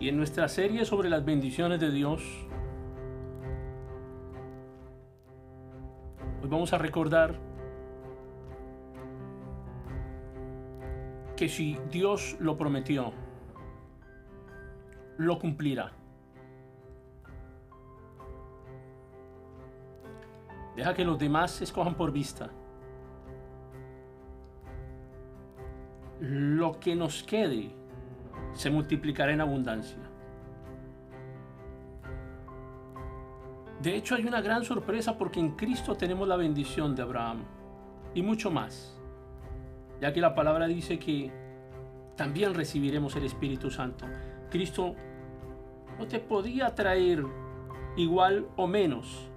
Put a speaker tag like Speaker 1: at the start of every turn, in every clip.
Speaker 1: Y en nuestra serie sobre las bendiciones de Dios, hoy vamos a recordar que si Dios lo prometió, lo cumplirá. Deja que los demás escojan por vista. Lo que nos quede se multiplicará en abundancia. De hecho, hay una gran sorpresa porque en Cristo tenemos la bendición de Abraham y mucho más, ya que la palabra dice que también recibiremos el Espíritu Santo. Cristo no te podía traer igual o menos,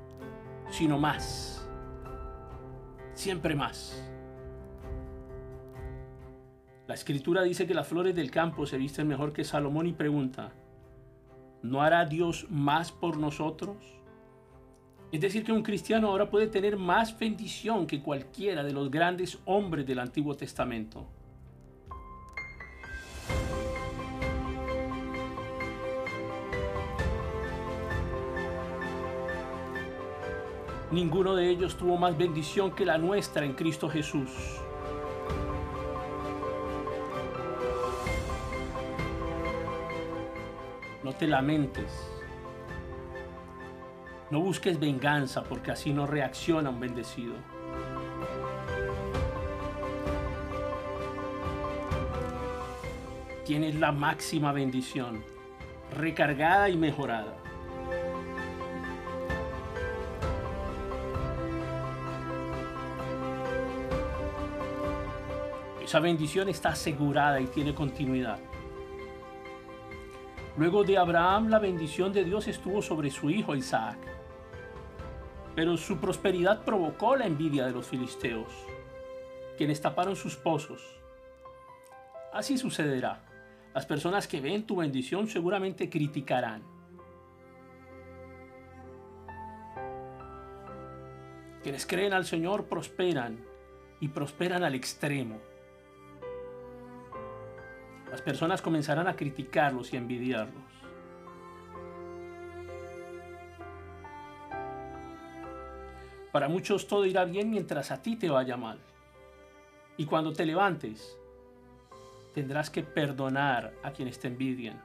Speaker 1: sino más, siempre más. La escritura dice que las flores del campo se visten mejor que Salomón y pregunta, ¿no hará Dios más por nosotros? Es decir, que un cristiano ahora puede tener más bendición que cualquiera de los grandes hombres del Antiguo Testamento. Ninguno de ellos tuvo más bendición que la nuestra en Cristo Jesús. No te lamentes. No busques venganza porque así no reacciona un bendecido. Tienes la máxima bendición, recargada y mejorada. Esa bendición está asegurada y tiene continuidad. Luego de Abraham, la bendición de Dios estuvo sobre su hijo Isaac. Pero su prosperidad provocó la envidia de los filisteos, quienes taparon sus pozos. Así sucederá. Las personas que ven tu bendición seguramente criticarán. Quienes creen al Señor prosperan y prosperan al extremo. Las personas comenzarán a criticarlos y a envidiarlos. Para muchos todo irá bien mientras a ti te vaya mal. Y cuando te levantes, tendrás que perdonar a quienes te envidian.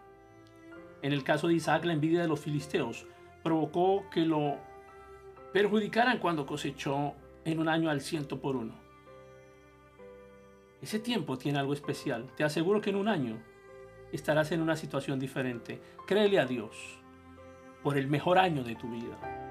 Speaker 1: En el caso de Isaac, la envidia de los filisteos provocó que lo perjudicaran cuando cosechó en un año al ciento por uno. Ese tiempo tiene algo especial. Te aseguro que en un año estarás en una situación diferente. Créele a Dios por el mejor año de tu vida.